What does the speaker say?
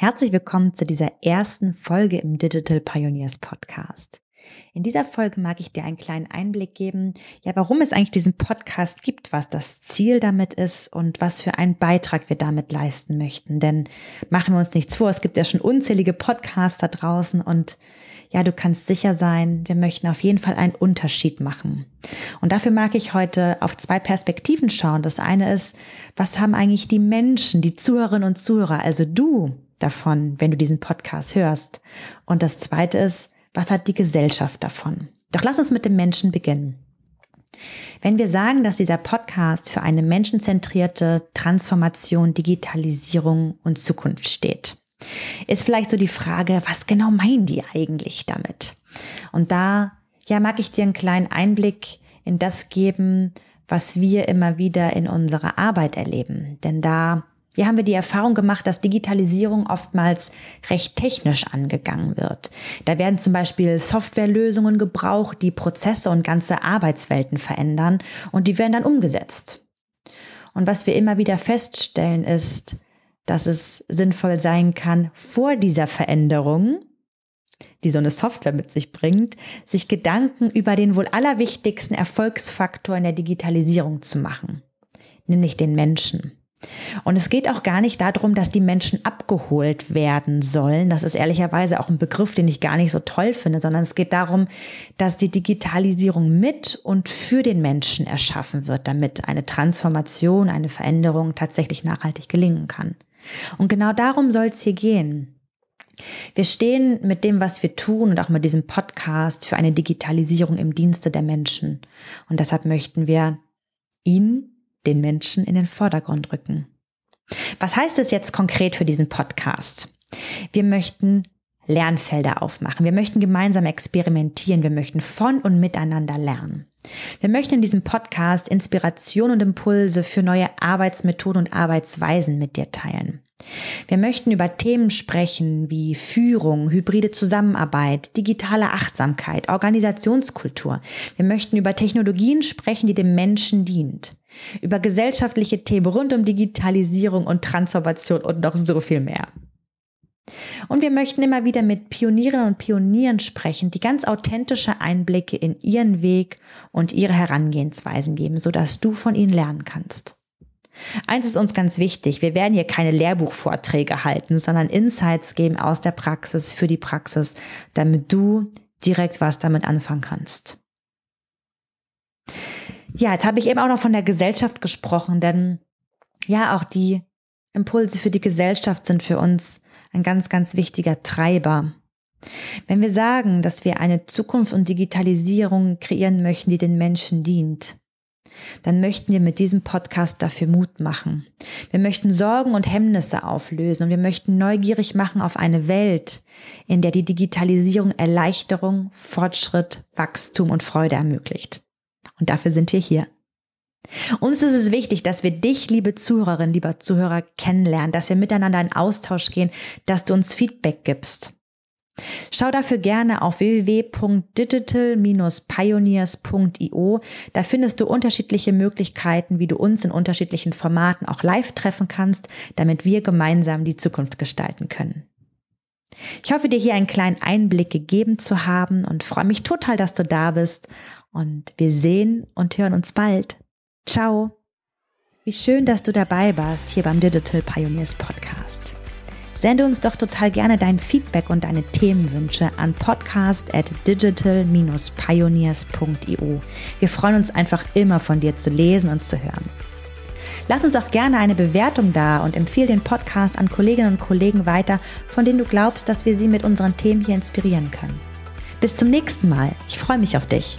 Herzlich willkommen zu dieser ersten Folge im Digital Pioneers Podcast. In dieser Folge mag ich dir einen kleinen Einblick geben, ja, warum es eigentlich diesen Podcast gibt, was das Ziel damit ist und was für einen Beitrag wir damit leisten möchten. Denn machen wir uns nichts vor, es gibt ja schon unzählige Podcasts da draußen und ja, du kannst sicher sein, wir möchten auf jeden Fall einen Unterschied machen. Und dafür mag ich heute auf zwei Perspektiven schauen. Das eine ist, was haben eigentlich die Menschen, die Zuhörerinnen und Zuhörer, also du, davon, wenn du diesen Podcast hörst? Und das Zweite ist, was hat die Gesellschaft davon? Doch lass uns mit dem Menschen beginnen. Wenn wir sagen, dass dieser Podcast für eine menschenzentrierte Transformation, Digitalisierung und Zukunft steht, ist vielleicht so die Frage, was genau meinen die eigentlich damit? Und da, ja, mag ich dir einen kleinen Einblick in das geben, was wir immer wieder in unserer Arbeit erleben. Denn da hier haben wir die Erfahrung gemacht, dass Digitalisierung oftmals recht technisch angegangen wird. Da werden zum Beispiel Softwarelösungen gebraucht, die Prozesse und ganze Arbeitswelten verändern und die werden dann umgesetzt. Und was wir immer wieder feststellen ist, dass es sinnvoll sein kann, vor dieser Veränderung, die so eine Software mit sich bringt, sich Gedanken über den wohl allerwichtigsten Erfolgsfaktor in der Digitalisierung zu machen, nämlich den Menschen. Und es geht auch gar nicht darum, dass die Menschen abgeholt werden sollen. Das ist ehrlicherweise auch ein Begriff, den ich gar nicht so toll finde, sondern es geht darum, dass die Digitalisierung mit und für den Menschen erschaffen wird, damit eine Transformation, eine Veränderung tatsächlich nachhaltig gelingen kann. Und genau darum soll es hier gehen. Wir stehen mit dem, was wir tun und auch mit diesem Podcast für eine Digitalisierung im Dienste der Menschen. Und deshalb möchten wir ihn den Menschen in den Vordergrund rücken. Was heißt es jetzt konkret für diesen Podcast? Wir möchten Lernfelder aufmachen. Wir möchten gemeinsam experimentieren. Wir möchten von und miteinander lernen. Wir möchten in diesem Podcast Inspiration und Impulse für neue Arbeitsmethoden und Arbeitsweisen mit dir teilen. Wir möchten über Themen sprechen wie Führung, hybride Zusammenarbeit, digitale Achtsamkeit, Organisationskultur. Wir möchten über Technologien sprechen, die dem Menschen dient. Über gesellschaftliche Themen rund um Digitalisierung und Transformation und noch so viel mehr. Und wir möchten immer wieder mit Pionierinnen und Pionieren sprechen, die ganz authentische Einblicke in ihren Weg und ihre Herangehensweisen geben, sodass du von ihnen lernen kannst. Eins ist uns ganz wichtig, wir werden hier keine Lehrbuchvorträge halten, sondern Insights geben aus der Praxis für die Praxis, damit du direkt was damit anfangen kannst. Ja, jetzt habe ich eben auch noch von der Gesellschaft gesprochen, denn ja, auch die Impulse für die Gesellschaft sind für uns ein ganz, ganz wichtiger Treiber. Wenn wir sagen, dass wir eine Zukunft und Digitalisierung kreieren möchten, die den Menschen dient, dann möchten wir mit diesem Podcast dafür Mut machen. Wir möchten Sorgen und Hemmnisse auflösen und wir möchten neugierig machen auf eine Welt, in der die Digitalisierung Erleichterung, Fortschritt, Wachstum und Freude ermöglicht. Und dafür sind wir hier. Uns ist es wichtig, dass wir dich, liebe Zuhörerin, lieber Zuhörer, kennenlernen, dass wir miteinander in Austausch gehen, dass du uns Feedback gibst. Schau dafür gerne auf www.digital-pioneers.io. Da findest du unterschiedliche Möglichkeiten, wie du uns in unterschiedlichen Formaten auch live treffen kannst, damit wir gemeinsam die Zukunft gestalten können. Ich hoffe, dir hier einen kleinen Einblick gegeben zu haben und freue mich total, dass du da bist. Und wir sehen und hören uns bald. Ciao. Wie schön, dass du dabei warst hier beim Digital Pioneers Podcast. Sende uns doch total gerne dein Feedback und deine Themenwünsche an podcast at digital-pioneers.io. Wir freuen uns einfach immer von dir zu lesen und zu hören. Lass uns auch gerne eine Bewertung da und empfehle den Podcast an Kolleginnen und Kollegen weiter, von denen du glaubst, dass wir sie mit unseren Themen hier inspirieren können. Bis zum nächsten Mal. Ich freue mich auf dich.